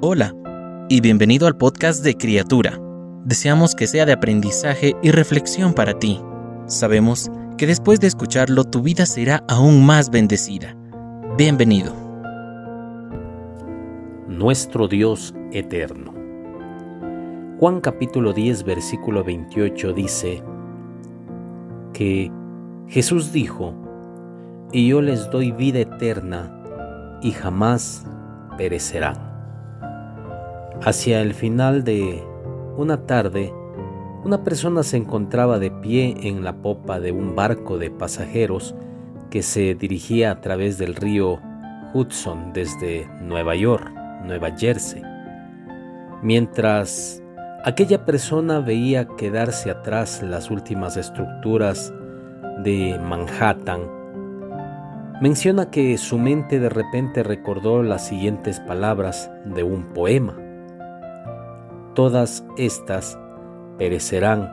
Hola y bienvenido al podcast de Criatura. Deseamos que sea de aprendizaje y reflexión para ti. Sabemos que después de escucharlo tu vida será aún más bendecida. Bienvenido. Nuestro Dios eterno. Juan capítulo 10 versículo 28 dice que Jesús dijo, y yo les doy vida eterna y jamás perecerán. Hacia el final de una tarde, una persona se encontraba de pie en la popa de un barco de pasajeros que se dirigía a través del río Hudson desde Nueva York, Nueva Jersey. Mientras aquella persona veía quedarse atrás las últimas estructuras de Manhattan, menciona que su mente de repente recordó las siguientes palabras de un poema. Todas estas perecerán,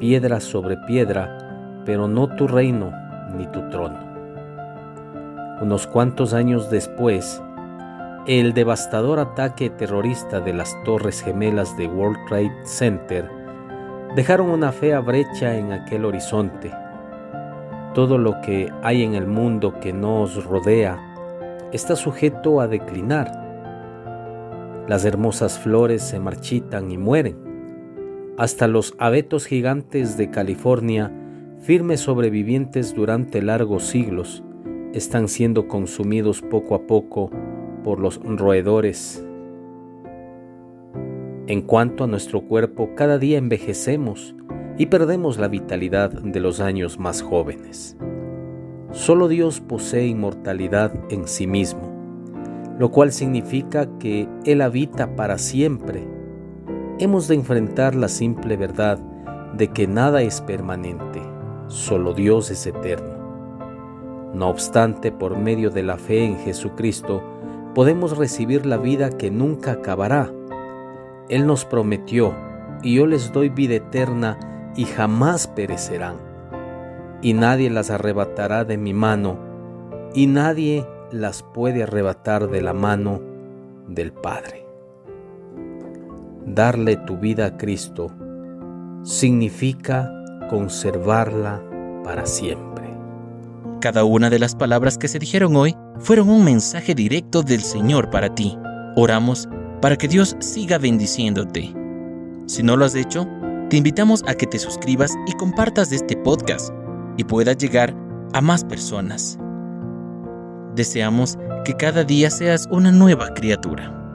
piedra sobre piedra, pero no tu reino ni tu trono. Unos cuantos años después, el devastador ataque terrorista de las Torres Gemelas de World Trade Center dejaron una fea brecha en aquel horizonte todo lo que hay en el mundo que nos rodea está sujeto a declinar. Las hermosas flores se marchitan y mueren. Hasta los abetos gigantes de California, firmes sobrevivientes durante largos siglos, están siendo consumidos poco a poco por los roedores. En cuanto a nuestro cuerpo, cada día envejecemos y perdemos la vitalidad de los años más jóvenes. Solo Dios posee inmortalidad en sí mismo, lo cual significa que Él habita para siempre. Hemos de enfrentar la simple verdad de que nada es permanente, solo Dios es eterno. No obstante, por medio de la fe en Jesucristo, podemos recibir la vida que nunca acabará. Él nos prometió, y yo les doy vida eterna, y jamás perecerán, y nadie las arrebatará de mi mano, y nadie las puede arrebatar de la mano del Padre. Darle tu vida a Cristo significa conservarla para siempre. Cada una de las palabras que se dijeron hoy fueron un mensaje directo del Señor para ti. Oramos para que Dios siga bendiciéndote. Si no lo has hecho, te invitamos a que te suscribas y compartas este podcast y puedas llegar a más personas. Deseamos que cada día seas una nueva criatura.